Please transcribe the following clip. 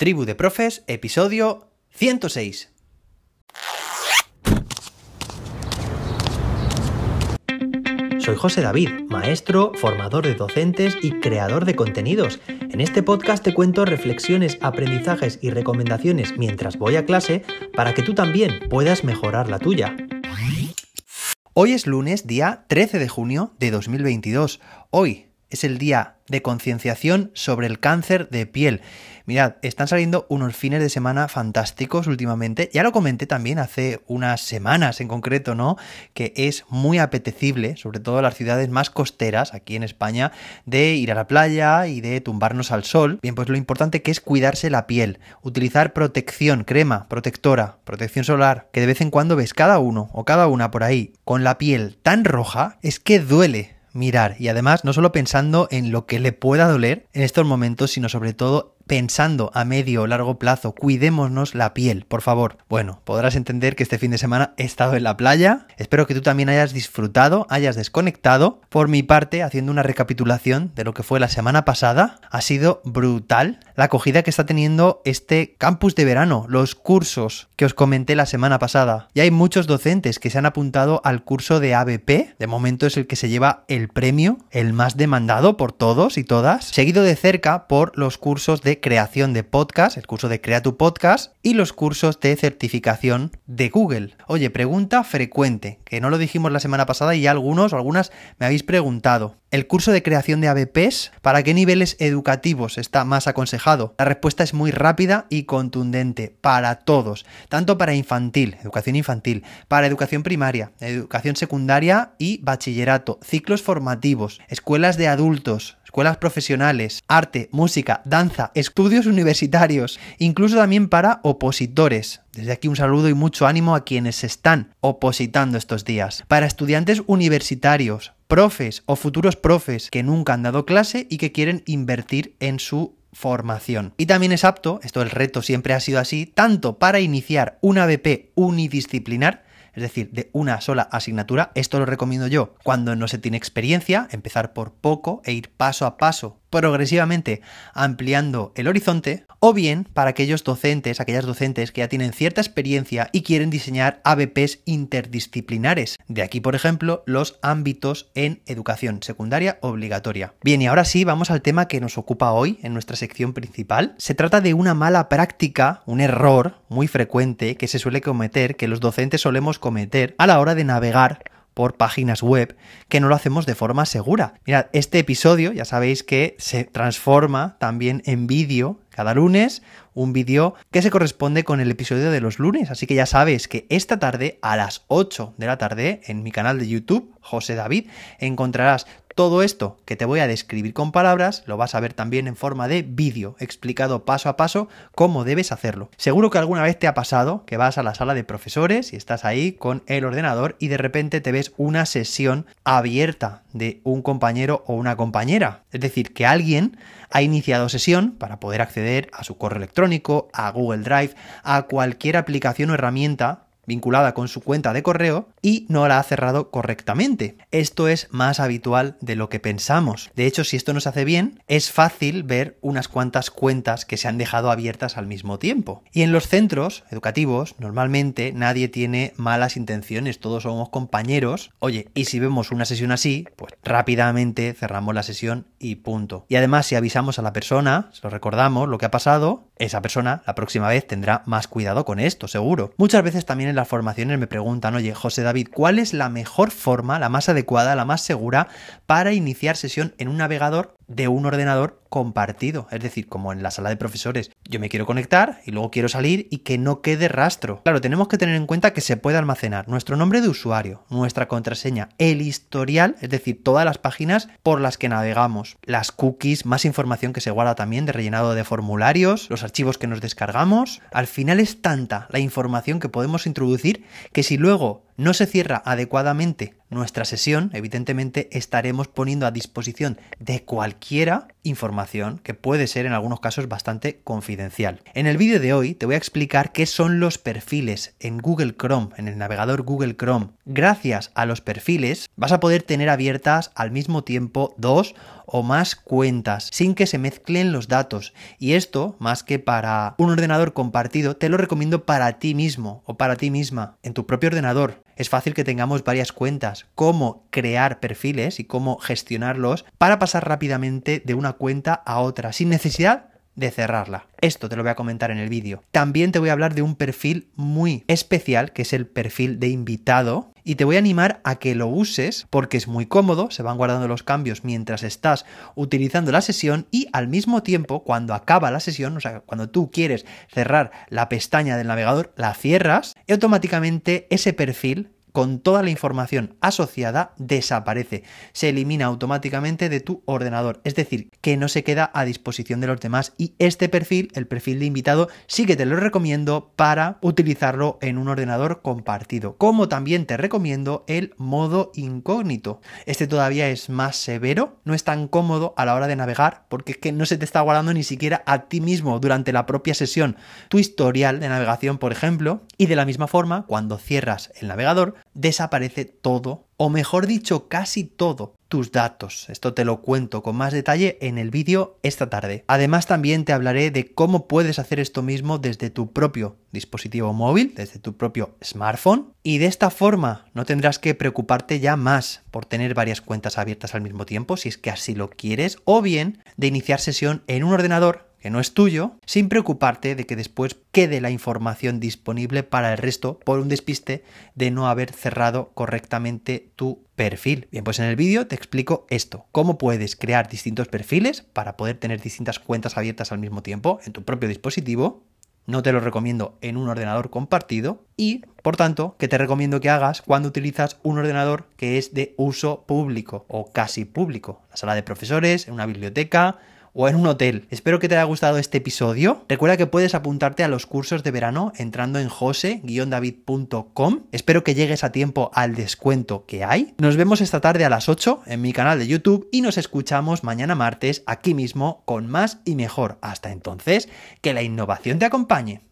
Tribu de Profes, episodio 106. Soy José David, maestro, formador de docentes y creador de contenidos. En este podcast te cuento reflexiones, aprendizajes y recomendaciones mientras voy a clase para que tú también puedas mejorar la tuya. Hoy es lunes, día 13 de junio de 2022. Hoy es el día de concienciación sobre el cáncer de piel. Mirad, están saliendo unos fines de semana fantásticos últimamente. Ya lo comenté también hace unas semanas en concreto, ¿no? Que es muy apetecible, sobre todo en las ciudades más costeras, aquí en España, de ir a la playa y de tumbarnos al sol. Bien, pues lo importante que es cuidarse la piel, utilizar protección, crema, protectora, protección solar, que de vez en cuando ves cada uno o cada una por ahí con la piel tan roja, es que duele mirar. Y además no solo pensando en lo que le pueda doler en estos momentos, sino sobre todo pensando a medio o largo plazo, cuidémonos la piel, por favor. Bueno, podrás entender que este fin de semana he estado en la playa. Espero que tú también hayas disfrutado, hayas desconectado. Por mi parte, haciendo una recapitulación de lo que fue la semana pasada, ha sido brutal la acogida que está teniendo este campus de verano, los cursos que os comenté la semana pasada. Y hay muchos docentes que se han apuntado al curso de ABP. De momento es el que se lleva el premio, el más demandado por todos y todas, seguido de cerca por los cursos de creación de podcast, el curso de Crea tu podcast y los cursos de certificación de Google. Oye, pregunta frecuente, que no lo dijimos la semana pasada y algunos o algunas me habéis preguntado. ¿El curso de creación de ABPs para qué niveles educativos está más aconsejado? La respuesta es muy rápida y contundente para todos, tanto para infantil, educación infantil, para educación primaria, educación secundaria y bachillerato, ciclos formativos, escuelas de adultos, escuelas profesionales, arte, música, danza, estudios universitarios, incluso también para opositores. Desde aquí un saludo y mucho ánimo a quienes se están opositando estos días. Para estudiantes universitarios, profes o futuros profes que nunca han dado clase y que quieren invertir en su formación. Y también es apto, esto el reto siempre ha sido así, tanto para iniciar una BP unidisciplinar, es decir, de una sola asignatura. Esto lo recomiendo yo cuando no se tiene experiencia, empezar por poco e ir paso a paso progresivamente ampliando el horizonte, o bien para aquellos docentes, aquellas docentes que ya tienen cierta experiencia y quieren diseñar ABPs interdisciplinares. De aquí, por ejemplo, los ámbitos en educación secundaria obligatoria. Bien, y ahora sí, vamos al tema que nos ocupa hoy en nuestra sección principal. Se trata de una mala práctica, un error muy frecuente que se suele cometer, que los docentes solemos cometer a la hora de navegar por páginas web que no lo hacemos de forma segura. Mirad, este episodio ya sabéis que se transforma también en vídeo cada lunes, un vídeo que se corresponde con el episodio de los lunes. Así que ya sabes que esta tarde a las 8 de la tarde en mi canal de YouTube, José David, encontrarás todo esto que te voy a describir con palabras lo vas a ver también en forma de vídeo, explicado paso a paso cómo debes hacerlo. Seguro que alguna vez te ha pasado que vas a la sala de profesores y estás ahí con el ordenador y de repente te ves una sesión abierta de un compañero o una compañera. Es decir, que alguien ha iniciado sesión para poder acceder a su correo electrónico, a Google Drive, a cualquier aplicación o herramienta vinculada con su cuenta de correo y no la ha cerrado correctamente. Esto es más habitual de lo que pensamos. De hecho, si esto no se hace bien, es fácil ver unas cuantas cuentas que se han dejado abiertas al mismo tiempo. Y en los centros educativos, normalmente nadie tiene malas intenciones, todos somos compañeros. Oye, y si vemos una sesión así, pues rápidamente cerramos la sesión y punto. Y además, si avisamos a la persona, se lo recordamos lo que ha pasado, esa persona la próxima vez tendrá más cuidado con esto, seguro. Muchas veces también en las formaciones me preguntan, oye, José David, ¿cuál es la mejor forma, la más adecuada, la más segura para iniciar sesión en un navegador de un ordenador compartido, es decir, como en la sala de profesores. Yo me quiero conectar y luego quiero salir y que no quede rastro. Claro, tenemos que tener en cuenta que se puede almacenar nuestro nombre de usuario, nuestra contraseña, el historial, es decir, todas las páginas por las que navegamos, las cookies, más información que se guarda también de rellenado de formularios, los archivos que nos descargamos. Al final es tanta la información que podemos introducir que si luego no se cierra adecuadamente nuestra sesión, evidentemente estaremos poniendo a disposición de cualquiera información que puede ser en algunos casos bastante confidencial. En el vídeo de hoy te voy a explicar qué son los perfiles en Google Chrome, en el navegador Google Chrome. Gracias a los perfiles vas a poder tener abiertas al mismo tiempo dos o más cuentas sin que se mezclen los datos. Y esto, más que para un ordenador compartido, te lo recomiendo para ti mismo o para ti misma, en tu propio ordenador. Es fácil que tengamos varias cuentas, cómo crear perfiles y cómo gestionarlos para pasar rápidamente de una cuenta a otra sin necesidad de cerrarla. Esto te lo voy a comentar en el vídeo. También te voy a hablar de un perfil muy especial, que es el perfil de invitado, y te voy a animar a que lo uses porque es muy cómodo, se van guardando los cambios mientras estás utilizando la sesión y al mismo tiempo cuando acaba la sesión, o sea, cuando tú quieres cerrar la pestaña del navegador, la cierras y automáticamente ese perfil con toda la información asociada desaparece, se elimina automáticamente de tu ordenador, es decir, que no se queda a disposición de los demás. Y este perfil, el perfil de invitado, sí que te lo recomiendo para utilizarlo en un ordenador compartido, como también te recomiendo el modo incógnito. Este todavía es más severo, no es tan cómodo a la hora de navegar porque es que no se te está guardando ni siquiera a ti mismo durante la propia sesión. Tu historial de navegación, por ejemplo, y de la misma forma, cuando cierras el navegador, desaparece todo, o mejor dicho, casi todo, tus datos. Esto te lo cuento con más detalle en el vídeo esta tarde. Además también te hablaré de cómo puedes hacer esto mismo desde tu propio dispositivo móvil, desde tu propio smartphone. Y de esta forma no tendrás que preocuparte ya más por tener varias cuentas abiertas al mismo tiempo, si es que así lo quieres, o bien de iniciar sesión en un ordenador que no es tuyo, sin preocuparte de que después quede la información disponible para el resto por un despiste de no haber cerrado correctamente tu perfil. Bien, pues en el vídeo te explico esto, cómo puedes crear distintos perfiles para poder tener distintas cuentas abiertas al mismo tiempo en tu propio dispositivo. No te lo recomiendo en un ordenador compartido y, por tanto, que te recomiendo que hagas cuando utilizas un ordenador que es de uso público o casi público, la sala de profesores, en una biblioteca, o en un hotel. Espero que te haya gustado este episodio. Recuerda que puedes apuntarte a los cursos de verano entrando en jose-david.com. Espero que llegues a tiempo al descuento que hay. Nos vemos esta tarde a las 8 en mi canal de YouTube y nos escuchamos mañana martes aquí mismo con más y mejor. Hasta entonces, que la innovación te acompañe.